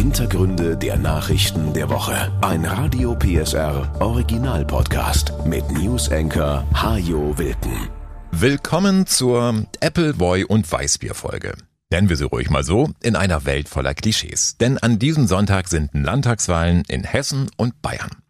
Hintergründe der Nachrichten der Woche. Ein Radio PSR Original Podcast mit News Anchor Hajo Wilken. Willkommen zur Appleboy und Weißbier Folge. Nennen wir sie ruhig mal so, in einer Welt voller Klischees. Denn an diesem Sonntag sind Landtagswahlen in Hessen und Bayern.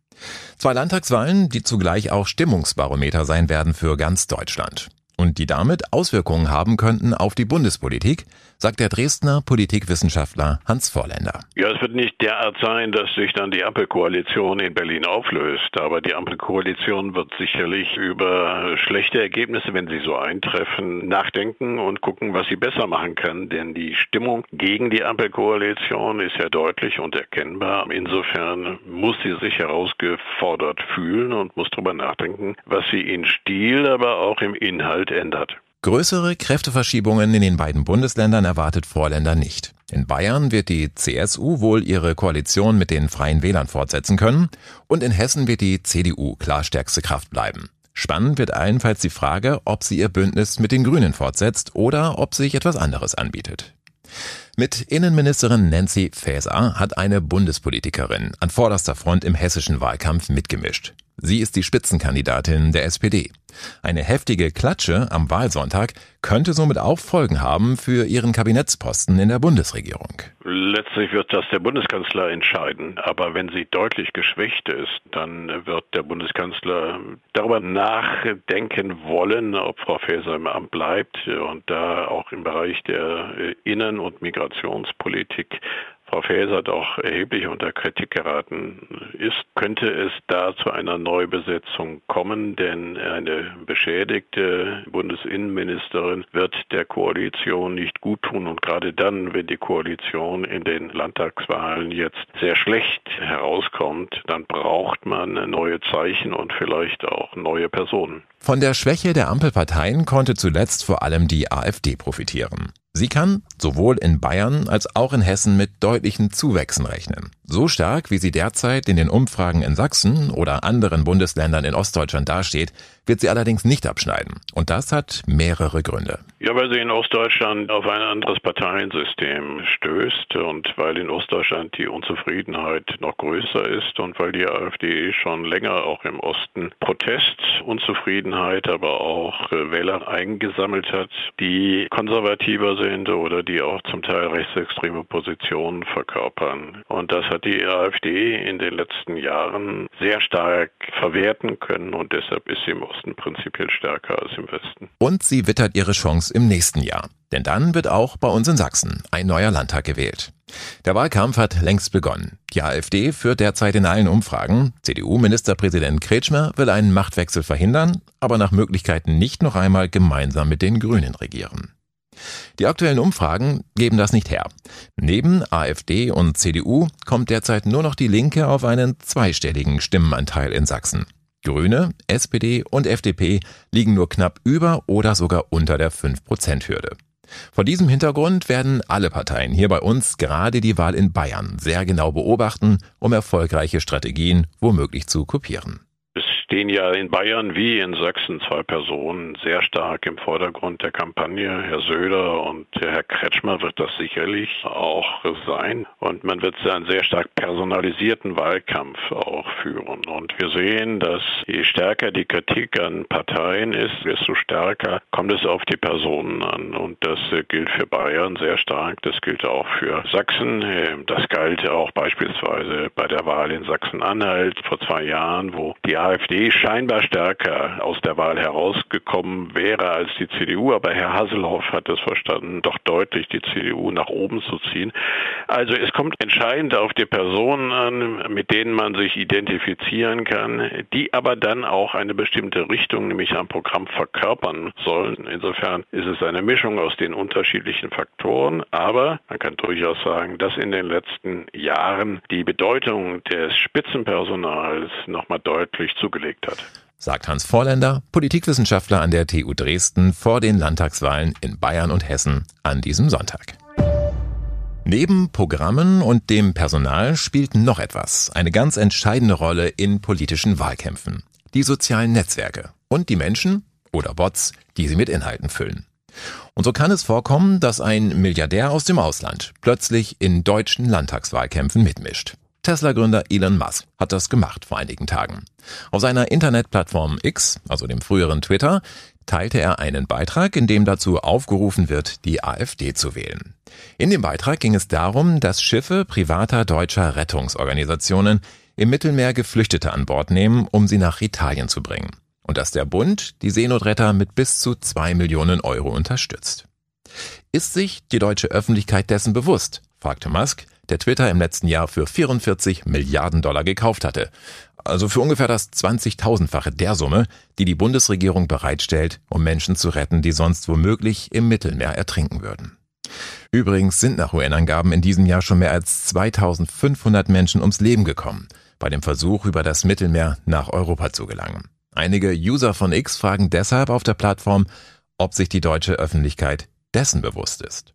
Zwei Landtagswahlen, die zugleich auch Stimmungsbarometer sein werden für ganz Deutschland und die damit Auswirkungen haben könnten auf die Bundespolitik, sagt der Dresdner Politikwissenschaftler Hans Vorländer. Ja, es wird nicht derart sein, dass sich dann die Ampelkoalition in Berlin auflöst, aber die Ampelkoalition wird sicherlich über schlechte Ergebnisse, wenn sie so eintreffen, nachdenken und gucken, was sie besser machen kann, denn die Stimmung gegen die Ampelkoalition ist ja deutlich und erkennbar. Insofern muss sie sich herausgefordert fühlen und muss darüber nachdenken, was sie in Stil, aber auch im Inhalt ändert. Größere Kräfteverschiebungen in den beiden Bundesländern erwartet Vorländer nicht. In Bayern wird die CSU wohl ihre Koalition mit den Freien Wählern fortsetzen können und in Hessen wird die CDU klar stärkste Kraft bleiben. Spannend wird allenfalls die Frage, ob sie ihr Bündnis mit den Grünen fortsetzt oder ob sich etwas anderes anbietet. Mit Innenministerin Nancy Faeser hat eine Bundespolitikerin an vorderster Front im hessischen Wahlkampf mitgemischt. Sie ist die Spitzenkandidatin der SPD. Eine heftige Klatsche am Wahlsonntag könnte somit auch Folgen haben für ihren Kabinettsposten in der Bundesregierung. Letztlich wird das der Bundeskanzler entscheiden. Aber wenn sie deutlich geschwächt ist, dann wird der Bundeskanzler darüber nachdenken wollen, ob Frau Faeser im Amt bleibt und da auch im Bereich der Innen- und Migrationspolitik Frau Faeser doch erheblich unter Kritik geraten. Ist, könnte es da zu einer Neubesetzung kommen, denn eine beschädigte Bundesinnenministerin wird der Koalition nicht gut tun und gerade dann, wenn die Koalition in den Landtagswahlen jetzt sehr schlecht herauskommt, dann braucht man neue Zeichen und vielleicht auch neue Personen. Von der Schwäche der Ampelparteien konnte zuletzt vor allem die AfD profitieren. Sie kann sowohl in Bayern als auch in Hessen mit deutlichen Zuwächsen rechnen. So stark, wie sie derzeit in den Umfragen in Sachsen oder anderen Bundesländern in Ostdeutschland dasteht, wird sie allerdings nicht abschneiden. Und das hat mehrere Gründe. Ja, weil sie in Ostdeutschland auf ein anderes Parteiensystem stößt und weil in Ostdeutschland die Unzufriedenheit noch größer ist und weil die AfD schon länger auch im Osten Protest, Unzufriedenheit, aber auch äh, Wähler eingesammelt hat, die konservativer sind oder die auch zum Teil rechtsextreme Positionen verkörpern. Und das hat die AfD in den letzten Jahren sehr stark verwerten können und deshalb ist sie im Osten prinzipiell stärker als im Westen. Und sie wittert ihre Chance im nächsten Jahr. Denn dann wird auch bei uns in Sachsen ein neuer Landtag gewählt. Der Wahlkampf hat längst begonnen. Die AfD führt derzeit in allen Umfragen. CDU-Ministerpräsident Kretschmer will einen Machtwechsel verhindern, aber nach Möglichkeiten nicht noch einmal gemeinsam mit den Grünen regieren. Die aktuellen Umfragen geben das nicht her. Neben AfD und CDU kommt derzeit nur noch die Linke auf einen zweistelligen Stimmenanteil in Sachsen. Grüne, SPD und FDP liegen nur knapp über oder sogar unter der 5%-Hürde. Vor diesem Hintergrund werden alle Parteien hier bei uns gerade die Wahl in Bayern sehr genau beobachten, um erfolgreiche Strategien womöglich zu kopieren stehen ja in Bayern wie in Sachsen zwei Personen sehr stark im Vordergrund der Kampagne. Herr Söder und Herr Kretschmer wird das sicherlich auch sein. Und man wird einen sehr stark personalisierten Wahlkampf auch führen. Und wir sehen, dass je stärker die Kritik an Parteien ist, desto stärker kommt es auf die Personen an. Und das gilt für Bayern sehr stark. Das gilt auch für Sachsen. Das galt auch beispielsweise bei der Wahl in Sachsen-Anhalt vor zwei Jahren, wo die AfD scheinbar stärker aus der Wahl herausgekommen wäre als die CDU, aber Herr Hasselhoff hat es verstanden, doch deutlich die CDU nach oben zu ziehen. Also es kommt entscheidend auf die Personen an, mit denen man sich identifizieren kann, die aber dann auch eine bestimmte Richtung, nämlich ein Programm verkörpern sollen. Insofern ist es eine Mischung aus den unterschiedlichen Faktoren, aber man kann durchaus sagen, dass in den letzten Jahren die Bedeutung des Spitzenpersonals nochmal deutlich zugelegt gelegt hat. Sagt Hans Vorländer, Politikwissenschaftler an der TU Dresden vor den Landtagswahlen in Bayern und Hessen an diesem Sonntag. Neben Programmen und dem Personal spielt noch etwas, eine ganz entscheidende Rolle in politischen Wahlkämpfen. Die sozialen Netzwerke und die Menschen oder Bots, die sie mit Inhalten füllen. Und so kann es vorkommen, dass ein Milliardär aus dem Ausland plötzlich in deutschen Landtagswahlkämpfen mitmischt. Tesla-Gründer Elon Musk hat das gemacht vor einigen Tagen. Auf seiner Internetplattform X, also dem früheren Twitter, teilte er einen Beitrag, in dem dazu aufgerufen wird, die AfD zu wählen. In dem Beitrag ging es darum, dass Schiffe privater deutscher Rettungsorganisationen im Mittelmeer Geflüchtete an Bord nehmen, um sie nach Italien zu bringen. Und dass der Bund die Seenotretter mit bis zu zwei Millionen Euro unterstützt. Ist sich die deutsche Öffentlichkeit dessen bewusst? fragte Musk, der Twitter im letzten Jahr für 44 Milliarden Dollar gekauft hatte. Also für ungefähr das 20.000-fache der Summe, die die Bundesregierung bereitstellt, um Menschen zu retten, die sonst womöglich im Mittelmeer ertrinken würden. Übrigens sind nach UN-Angaben in diesem Jahr schon mehr als 2500 Menschen ums Leben gekommen, bei dem Versuch, über das Mittelmeer nach Europa zu gelangen. Einige User von X fragen deshalb auf der Plattform, ob sich die deutsche Öffentlichkeit dessen bewusst ist.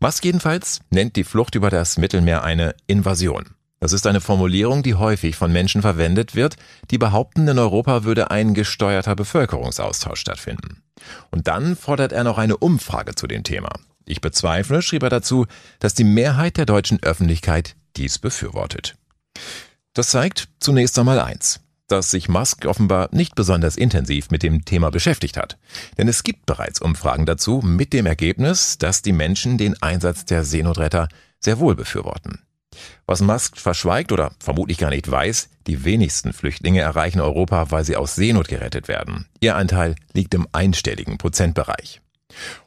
Musk jedenfalls nennt die Flucht über das Mittelmeer eine Invasion. Das ist eine Formulierung, die häufig von Menschen verwendet wird, die behaupten, in Europa würde ein gesteuerter Bevölkerungsaustausch stattfinden. Und dann fordert er noch eine Umfrage zu dem Thema. Ich bezweifle, schrieb er dazu, dass die Mehrheit der deutschen Öffentlichkeit dies befürwortet. Das zeigt zunächst einmal eins dass sich Musk offenbar nicht besonders intensiv mit dem Thema beschäftigt hat. Denn es gibt bereits Umfragen dazu mit dem Ergebnis, dass die Menschen den Einsatz der Seenotretter sehr wohl befürworten. Was Musk verschweigt oder vermutlich gar nicht weiß, die wenigsten Flüchtlinge erreichen Europa, weil sie aus Seenot gerettet werden. Ihr Anteil liegt im einstelligen Prozentbereich.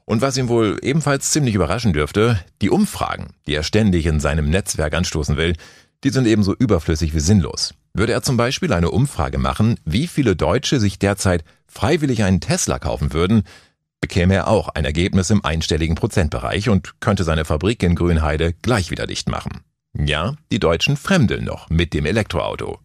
Und was ihm wohl ebenfalls ziemlich überraschen dürfte, die Umfragen, die er ständig in seinem Netzwerk anstoßen will, die sind ebenso überflüssig wie sinnlos. Würde er zum Beispiel eine Umfrage machen, wie viele Deutsche sich derzeit freiwillig einen Tesla kaufen würden, bekäme er auch ein Ergebnis im einstelligen Prozentbereich und könnte seine Fabrik in Grünheide gleich wieder dicht machen. Ja, die Deutschen fremdeln noch mit dem Elektroauto.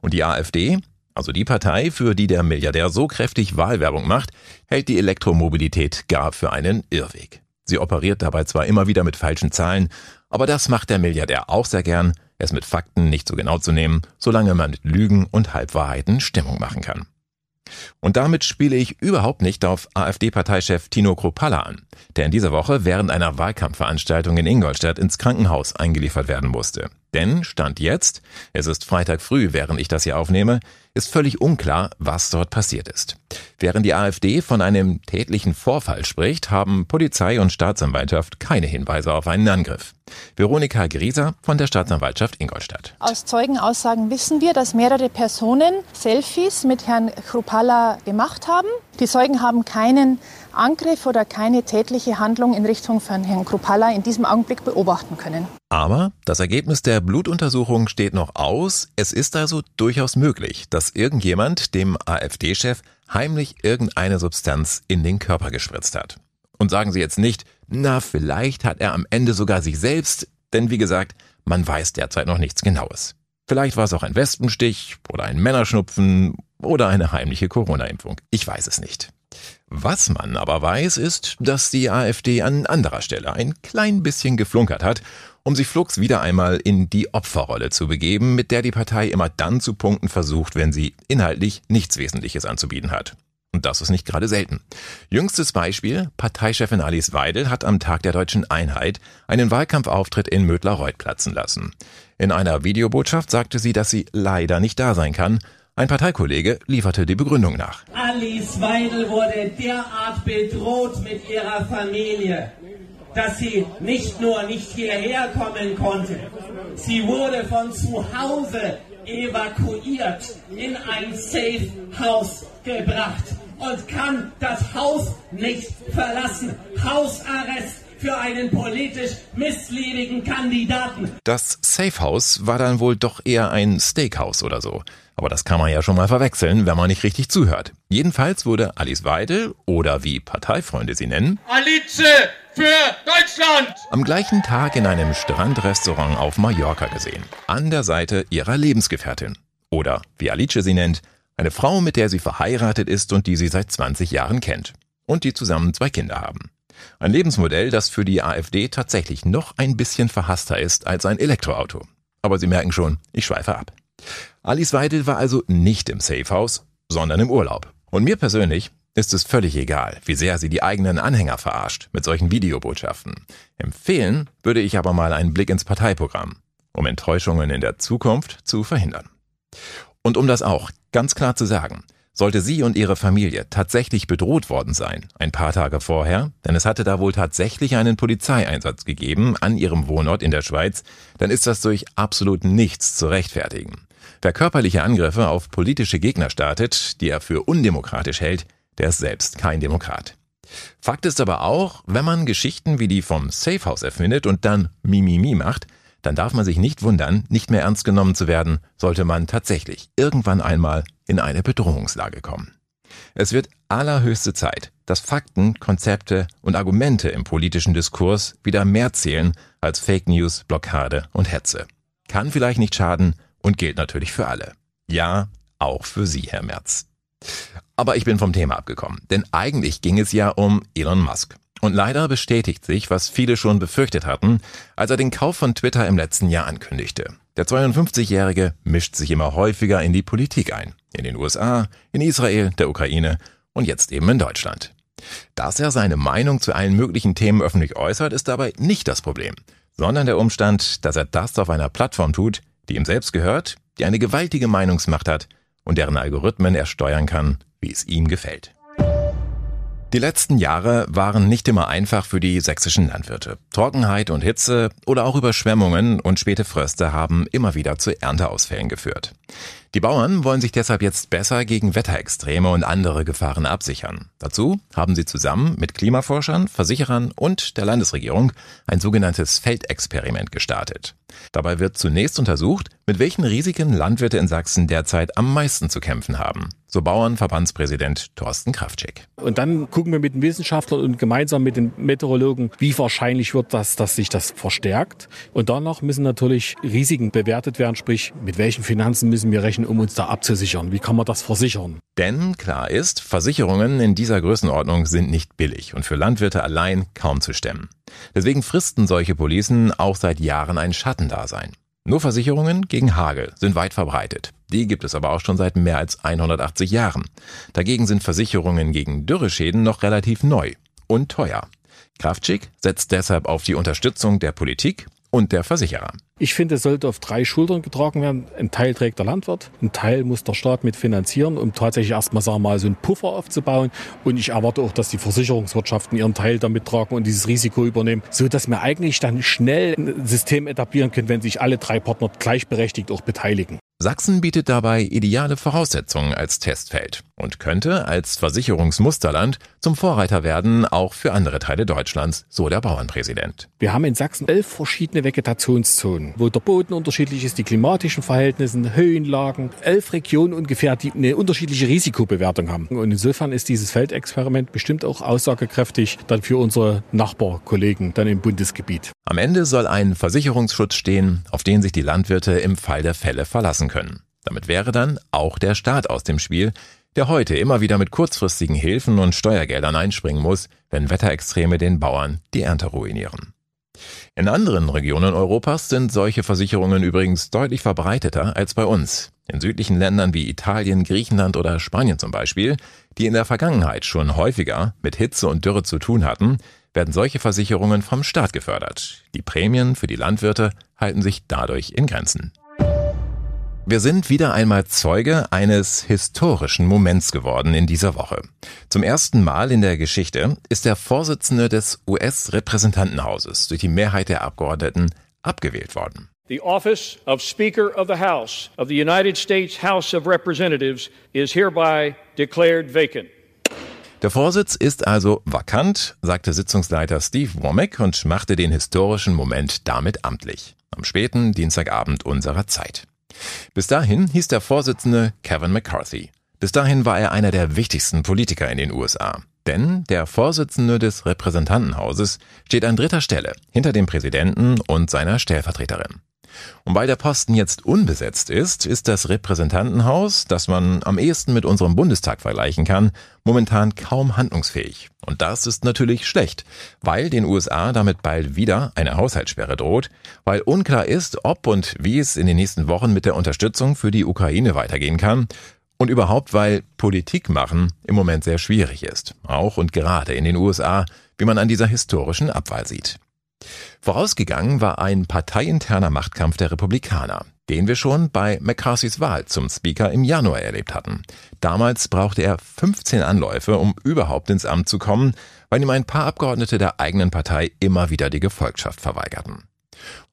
Und die AfD, also die Partei, für die der Milliardär so kräftig Wahlwerbung macht, hält die Elektromobilität gar für einen Irrweg. Sie operiert dabei zwar immer wieder mit falschen Zahlen, aber das macht der Milliardär auch sehr gern, es mit Fakten nicht so genau zu nehmen, solange man mit Lügen und Halbwahrheiten Stimmung machen kann. Und damit spiele ich überhaupt nicht auf AfD-Parteichef Tino Kropalla an, der in dieser Woche während einer Wahlkampfveranstaltung in Ingolstadt ins Krankenhaus eingeliefert werden musste. Denn Stand jetzt, es ist Freitag früh, während ich das hier aufnehme, ist völlig unklar, was dort passiert ist. Während die AfD von einem tätlichen Vorfall spricht, haben Polizei und Staatsanwaltschaft keine Hinweise auf einen Angriff. Veronika Grieser von der Staatsanwaltschaft Ingolstadt. Aus Zeugenaussagen wissen wir, dass mehrere Personen Selfies mit Herrn Chrupalla gemacht haben. Die Zeugen haben keinen Angriff oder keine tätliche Handlung in Richtung von Herrn Krupalla in diesem Augenblick beobachten können. Aber das Ergebnis der Blutuntersuchung steht noch aus. Es ist also durchaus möglich, dass irgendjemand dem AfD-Chef heimlich irgendeine Substanz in den Körper gespritzt hat. Und sagen Sie jetzt nicht, na, vielleicht hat er am Ende sogar sich selbst, denn wie gesagt, man weiß derzeit noch nichts Genaues. Vielleicht war es auch ein Wespenstich oder ein Männerschnupfen oder eine heimliche Corona-Impfung. Ich weiß es nicht. Was man aber weiß, ist, dass die AfD an anderer Stelle ein klein bisschen geflunkert hat, um sich flugs wieder einmal in die Opferrolle zu begeben, mit der die Partei immer dann zu punkten versucht, wenn sie inhaltlich nichts Wesentliches anzubieten hat. Und das ist nicht gerade selten. Jüngstes Beispiel, Parteichefin Alice Weidel hat am Tag der deutschen Einheit einen Wahlkampfauftritt in Mödler-Reuth platzen lassen. In einer Videobotschaft sagte sie, dass sie leider nicht da sein kann, ein Parteikollege lieferte die Begründung nach. Alice Weidel wurde derart bedroht mit ihrer Familie, dass sie nicht nur nicht hierher kommen konnte, sie wurde von zu Hause evakuiert, in ein Safe House gebracht und kann das Haus nicht verlassen. Hausarrest für einen politisch misslebigen Kandidaten. Das Safe House war dann wohl doch eher ein Steakhouse oder so. Aber das kann man ja schon mal verwechseln, wenn man nicht richtig zuhört. Jedenfalls wurde Alice Weidel, oder wie Parteifreunde sie nennen, Alice für Deutschland! am gleichen Tag in einem Strandrestaurant auf Mallorca gesehen. An der Seite ihrer Lebensgefährtin. Oder, wie Alice sie nennt, eine Frau, mit der sie verheiratet ist und die sie seit 20 Jahren kennt. Und die zusammen zwei Kinder haben. Ein Lebensmodell, das für die AfD tatsächlich noch ein bisschen verhasster ist als ein Elektroauto. Aber Sie merken schon, ich schweife ab. Alice Weidel war also nicht im Safehouse, sondern im Urlaub. Und mir persönlich ist es völlig egal, wie sehr sie die eigenen Anhänger verarscht mit solchen Videobotschaften. Empfehlen würde ich aber mal einen Blick ins Parteiprogramm, um Enttäuschungen in der Zukunft zu verhindern. Und um das auch ganz klar zu sagen, sollte sie und ihre Familie tatsächlich bedroht worden sein, ein paar Tage vorher, denn es hatte da wohl tatsächlich einen Polizeieinsatz gegeben an ihrem Wohnort in der Schweiz, dann ist das durch absolut nichts zu rechtfertigen. Wer körperliche Angriffe auf politische Gegner startet, die er für undemokratisch hält, der ist selbst kein Demokrat. Fakt ist aber auch, wenn man Geschichten wie die vom Safehouse erfindet und dann Mimimi macht, dann darf man sich nicht wundern, nicht mehr ernst genommen zu werden, sollte man tatsächlich irgendwann einmal in eine Bedrohungslage kommen. Es wird allerhöchste Zeit, dass Fakten, Konzepte und Argumente im politischen Diskurs wieder mehr zählen als Fake News, Blockade und Hetze. Kann vielleicht nicht schaden und gilt natürlich für alle. Ja, auch für Sie, Herr Merz. Aber ich bin vom Thema abgekommen, denn eigentlich ging es ja um Elon Musk. Und leider bestätigt sich, was viele schon befürchtet hatten, als er den Kauf von Twitter im letzten Jahr ankündigte. Der 52-Jährige mischt sich immer häufiger in die Politik ein. In den USA, in Israel, der Ukraine und jetzt eben in Deutschland. Dass er seine Meinung zu allen möglichen Themen öffentlich äußert, ist dabei nicht das Problem, sondern der Umstand, dass er das auf einer Plattform tut, die ihm selbst gehört, die eine gewaltige Meinungsmacht hat und deren Algorithmen er steuern kann, wie es ihm gefällt. Die letzten Jahre waren nicht immer einfach für die sächsischen Landwirte. Trockenheit und Hitze oder auch Überschwemmungen und späte Fröste haben immer wieder zu Ernteausfällen geführt. Die Bauern wollen sich deshalb jetzt besser gegen Wetterextreme und andere Gefahren absichern. Dazu haben sie zusammen mit Klimaforschern, Versicherern und der Landesregierung ein sogenanntes Feldexperiment gestartet. Dabei wird zunächst untersucht, mit welchen Risiken Landwirte in Sachsen derzeit am meisten zu kämpfen haben. So Bauernverbandspräsident Thorsten Kraftschick. Und dann gucken wir mit den Wissenschaftlern und gemeinsam mit den Meteorologen, wie wahrscheinlich wird das, dass sich das verstärkt. Und danach müssen natürlich Risiken bewertet werden, sprich, mit welchen Finanzen müssen wir rechnen, um uns da abzusichern. Wie kann man das versichern? Denn klar ist, Versicherungen in dieser Größenordnung sind nicht billig und für Landwirte allein kaum zu stemmen. Deswegen fristen solche Policen auch seit Jahren ein Schattendasein. Nur Versicherungen gegen Hagel sind weit verbreitet. Die gibt es aber auch schon seit mehr als 180 Jahren. Dagegen sind Versicherungen gegen Dürreschäden noch relativ neu und teuer. Kraftschick setzt deshalb auf die Unterstützung der Politik und der Versicherer. Ich finde, es sollte auf drei Schultern getragen werden. Ein Teil trägt der Landwirt, ein Teil muss der Staat mit finanzieren, um tatsächlich erstmal, sagen wir mal, so einen Puffer aufzubauen. Und ich erwarte auch, dass die Versicherungswirtschaften ihren Teil damit tragen und dieses Risiko übernehmen, so dass wir eigentlich dann schnell ein System etablieren können, wenn sich alle drei Partner gleichberechtigt auch beteiligen. Sachsen bietet dabei ideale Voraussetzungen als Testfeld und könnte als Versicherungsmusterland zum Vorreiter werden, auch für andere Teile Deutschlands, so der Bauernpräsident. Wir haben in Sachsen elf verschiedene Vegetationszonen, wo der Boden unterschiedlich ist, die klimatischen Verhältnisse, Höhenlagen, elf Regionen ungefähr, die eine unterschiedliche Risikobewertung haben. Und insofern ist dieses Feldexperiment bestimmt auch aussagekräftig dann für unsere Nachbarkollegen dann im Bundesgebiet. Am Ende soll ein Versicherungsschutz stehen, auf den sich die Landwirte im Fall der Fälle verlassen können. Damit wäre dann auch der Staat aus dem Spiel, der heute immer wieder mit kurzfristigen Hilfen und Steuergeldern einspringen muss, wenn Wetterextreme den Bauern die Ernte ruinieren. In anderen Regionen Europas sind solche Versicherungen übrigens deutlich verbreiteter als bei uns. In südlichen Ländern wie Italien, Griechenland oder Spanien zum Beispiel, die in der Vergangenheit schon häufiger mit Hitze und Dürre zu tun hatten, werden solche Versicherungen vom Staat gefördert. Die Prämien für die Landwirte halten sich dadurch in Grenzen. Wir sind wieder einmal Zeuge eines historischen Moments geworden in dieser Woche. Zum ersten Mal in der Geschichte ist der Vorsitzende des US-Repräsentantenhauses durch die Mehrheit der Abgeordneten abgewählt worden. The office of Speaker of the House of the United States House of Representatives is hereby declared vacant. Der Vorsitz ist also vakant, sagte Sitzungsleiter Steve Womack und machte den historischen Moment damit amtlich. Am späten Dienstagabend unserer Zeit. Bis dahin hieß der Vorsitzende Kevin McCarthy. Bis dahin war er einer der wichtigsten Politiker in den USA. Denn der Vorsitzende des Repräsentantenhauses steht an dritter Stelle hinter dem Präsidenten und seiner Stellvertreterin. Und weil der Posten jetzt unbesetzt ist, ist das Repräsentantenhaus, das man am ehesten mit unserem Bundestag vergleichen kann, momentan kaum handlungsfähig. Und das ist natürlich schlecht, weil den USA damit bald wieder eine Haushaltssperre droht, weil unklar ist, ob und wie es in den nächsten Wochen mit der Unterstützung für die Ukraine weitergehen kann Und überhaupt, weil Politik machen im Moment sehr schwierig ist. Auch und gerade in den USA, wie man an dieser historischen Abwahl sieht. Vorausgegangen war ein parteiinterner Machtkampf der Republikaner, den wir schon bei McCarthys Wahl zum Speaker im Januar erlebt hatten. Damals brauchte er 15 Anläufe, um überhaupt ins Amt zu kommen, weil ihm ein paar Abgeordnete der eigenen Partei immer wieder die Gefolgschaft verweigerten.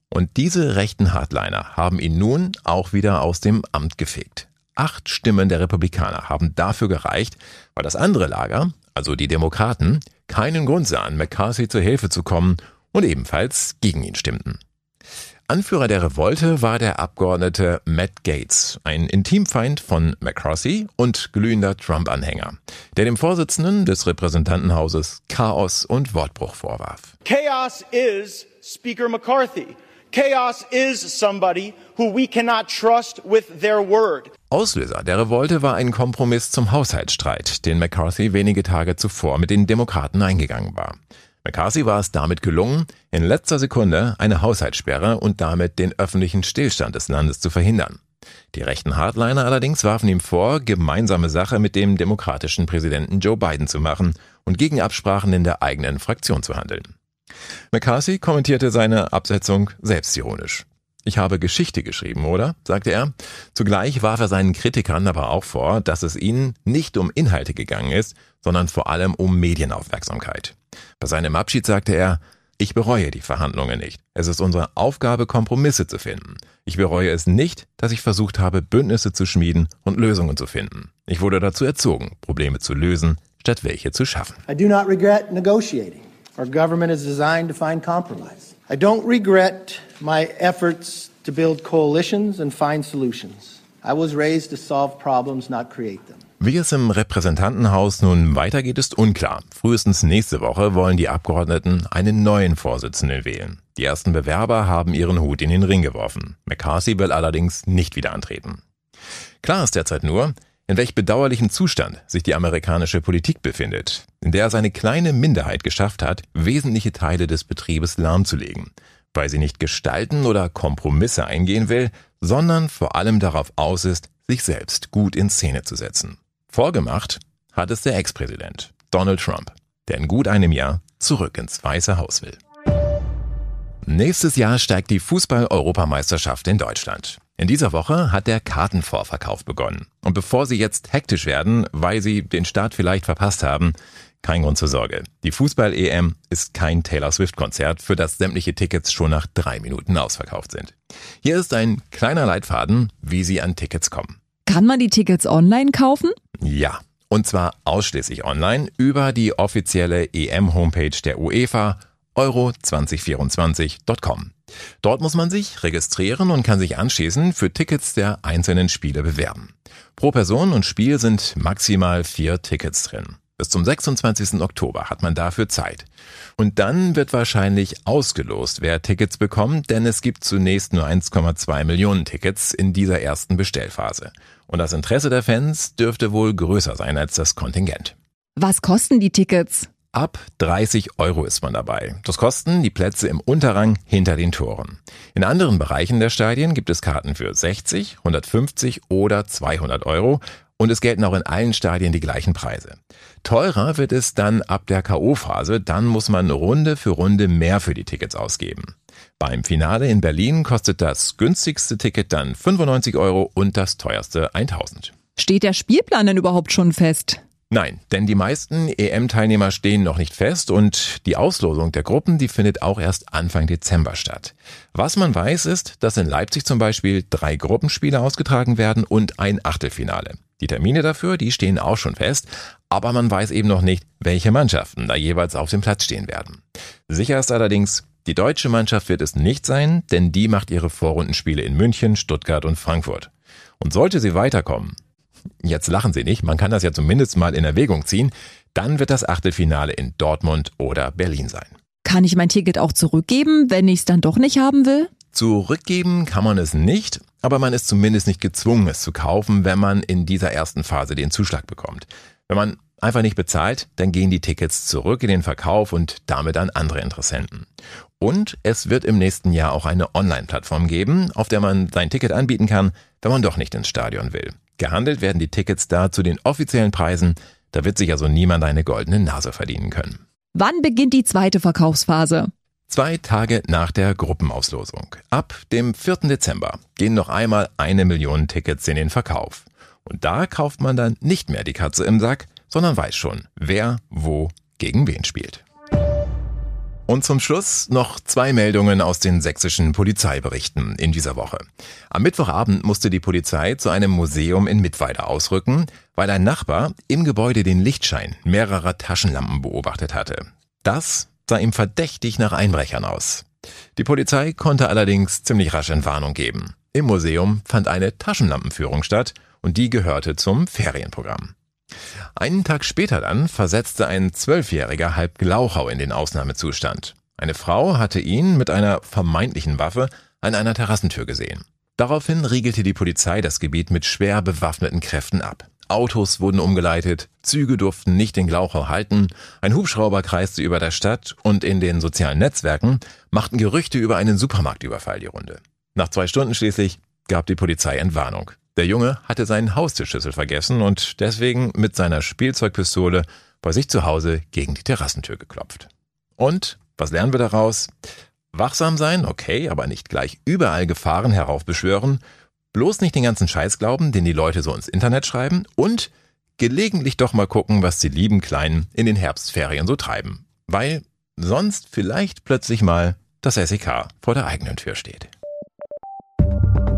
Und diese rechten Hardliner haben ihn nun auch wieder aus dem Amt gefegt. Acht Stimmen der Republikaner haben dafür gereicht, weil das andere Lager, also die Demokraten, keinen Grund sahen, McCarthy zur Hilfe zu kommen und ebenfalls gegen ihn stimmten. Anführer der Revolte war der Abgeordnete Matt Gates, ein Intimfeind von McCarthy und glühender Trump-Anhänger, der dem Vorsitzenden des Repräsentantenhauses Chaos und Wortbruch vorwarf. Chaos is Speaker McCarthy. Chaos is somebody who we cannot trust with their word. Auslöser der Revolte war ein Kompromiss zum Haushaltsstreit, den McCarthy wenige Tage zuvor mit den Demokraten eingegangen war. McCarthy war es damit gelungen, in letzter Sekunde eine Haushaltssperre und damit den öffentlichen Stillstand des Landes zu verhindern. Die rechten Hardliner allerdings warfen ihm vor, gemeinsame Sache mit dem demokratischen Präsidenten Joe Biden zu machen und gegen Absprachen in der eigenen Fraktion zu handeln. McCarthy kommentierte seine Absetzung selbstironisch. Ich habe Geschichte geschrieben, oder? sagte er. Zugleich warf er seinen Kritikern aber auch vor, dass es ihnen nicht um Inhalte gegangen ist, sondern vor allem um Medienaufmerksamkeit. Bei seinem Abschied sagte er, ich bereue die Verhandlungen nicht. Es ist unsere Aufgabe, Kompromisse zu finden. Ich bereue es nicht, dass ich versucht habe, Bündnisse zu schmieden und Lösungen zu finden. Ich wurde dazu erzogen, Probleme zu lösen, statt welche zu schaffen. I do not regret negotiating. Our government is designed to find compromise. I don't regret my efforts to build coalitions and find solutions. I was raised to solve problems, not create them. Wie es im Repräsentantenhaus nun weitergeht, ist unklar. Frühestens nächste Woche wollen die Abgeordneten einen neuen Vorsitzenden wählen. Die ersten Bewerber haben ihren Hut in den Ring geworfen. McCarthy will allerdings nicht wieder antreten. Klar ist derzeit nur, in welch bedauerlichen Zustand sich die amerikanische Politik befindet, in der es eine kleine Minderheit geschafft hat, wesentliche Teile des Betriebes lahmzulegen, weil sie nicht gestalten oder Kompromisse eingehen will, sondern vor allem darauf aus ist, sich selbst gut in Szene zu setzen. Vorgemacht hat es der Ex-Präsident Donald Trump, der in gut einem Jahr zurück ins Weiße Haus will. Nächstes Jahr steigt die Fußball-Europameisterschaft in Deutschland. In dieser Woche hat der Kartenvorverkauf begonnen. Und bevor Sie jetzt hektisch werden, weil Sie den Start vielleicht verpasst haben, kein Grund zur Sorge. Die Fußball-EM ist kein Taylor Swift-Konzert, für das sämtliche Tickets schon nach drei Minuten ausverkauft sind. Hier ist ein kleiner Leitfaden, wie Sie an Tickets kommen. Kann man die Tickets online kaufen? Ja, und zwar ausschließlich online über die offizielle EM-Homepage der UEFA euro2024.com. Dort muss man sich registrieren und kann sich anschließend für Tickets der einzelnen Spiele bewerben. Pro Person und Spiel sind maximal vier Tickets drin. Bis zum 26. Oktober hat man dafür Zeit. Und dann wird wahrscheinlich ausgelost, wer Tickets bekommt, denn es gibt zunächst nur 1,2 Millionen Tickets in dieser ersten Bestellphase. Und das Interesse der Fans dürfte wohl größer sein als das Kontingent. Was kosten die Tickets? Ab 30 Euro ist man dabei. Das kosten die Plätze im Unterrang hinter den Toren. In anderen Bereichen der Stadien gibt es Karten für 60, 150 oder 200 Euro und es gelten auch in allen Stadien die gleichen Preise. Teurer wird es dann ab der K.O.-Phase, dann muss man Runde für Runde mehr für die Tickets ausgeben. Beim Finale in Berlin kostet das günstigste Ticket dann 95 Euro und das teuerste 1000. Steht der Spielplan denn überhaupt schon fest? Nein, denn die meisten EM-Teilnehmer stehen noch nicht fest und die Auslosung der Gruppen, die findet auch erst Anfang Dezember statt. Was man weiß ist, dass in Leipzig zum Beispiel drei Gruppenspiele ausgetragen werden und ein Achtelfinale. Die Termine dafür, die stehen auch schon fest, aber man weiß eben noch nicht, welche Mannschaften da jeweils auf dem Platz stehen werden. Sicher ist allerdings, die deutsche Mannschaft wird es nicht sein, denn die macht ihre Vorrundenspiele in München, Stuttgart und Frankfurt. Und sollte sie weiterkommen, jetzt lachen Sie nicht, man kann das ja zumindest mal in Erwägung ziehen, dann wird das Achtelfinale in Dortmund oder Berlin sein. Kann ich mein Ticket auch zurückgeben, wenn ich es dann doch nicht haben will? Zurückgeben kann man es nicht, aber man ist zumindest nicht gezwungen, es zu kaufen, wenn man in dieser ersten Phase den Zuschlag bekommt. Wenn man einfach nicht bezahlt, dann gehen die Tickets zurück in den Verkauf und damit an andere Interessenten. Und es wird im nächsten Jahr auch eine Online-Plattform geben, auf der man sein Ticket anbieten kann, wenn man doch nicht ins Stadion will. Gehandelt werden die Tickets da zu den offiziellen Preisen. Da wird sich also niemand eine goldene Nase verdienen können. Wann beginnt die zweite Verkaufsphase? Zwei Tage nach der Gruppenauslosung. Ab dem 4. Dezember gehen noch einmal eine Million Tickets in den Verkauf. Und da kauft man dann nicht mehr die Katze im Sack, sondern weiß schon, wer wo gegen wen spielt. Und zum Schluss noch zwei Meldungen aus den sächsischen Polizeiberichten in dieser Woche. Am Mittwochabend musste die Polizei zu einem Museum in Mittweida ausrücken, weil ein Nachbar im Gebäude den Lichtschein mehrerer Taschenlampen beobachtet hatte. Das sah ihm verdächtig nach Einbrechern aus. Die Polizei konnte allerdings ziemlich rasch Entwarnung geben. Im Museum fand eine Taschenlampenführung statt und die gehörte zum Ferienprogramm. Einen Tag später dann versetzte ein Zwölfjähriger halb Glauchau in den Ausnahmezustand. Eine Frau hatte ihn mit einer vermeintlichen Waffe an einer Terrassentür gesehen. Daraufhin riegelte die Polizei das Gebiet mit schwer bewaffneten Kräften ab. Autos wurden umgeleitet, Züge durften nicht den Glauchau halten, ein Hubschrauber kreiste über der Stadt und in den sozialen Netzwerken machten Gerüchte über einen Supermarktüberfall die Runde. Nach zwei Stunden schließlich gab die Polizei Entwarnung. Der Junge hatte seinen Haustürschlüssel vergessen und deswegen mit seiner Spielzeugpistole bei sich zu Hause gegen die Terrassentür geklopft. Und was lernen wir daraus? Wachsam sein, okay, aber nicht gleich überall Gefahren heraufbeschwören Bloß nicht den ganzen Scheiß glauben, den die Leute so ins Internet schreiben und gelegentlich doch mal gucken, was die lieben Kleinen in den Herbstferien so treiben. Weil sonst vielleicht plötzlich mal das SEK vor der eigenen Tür steht.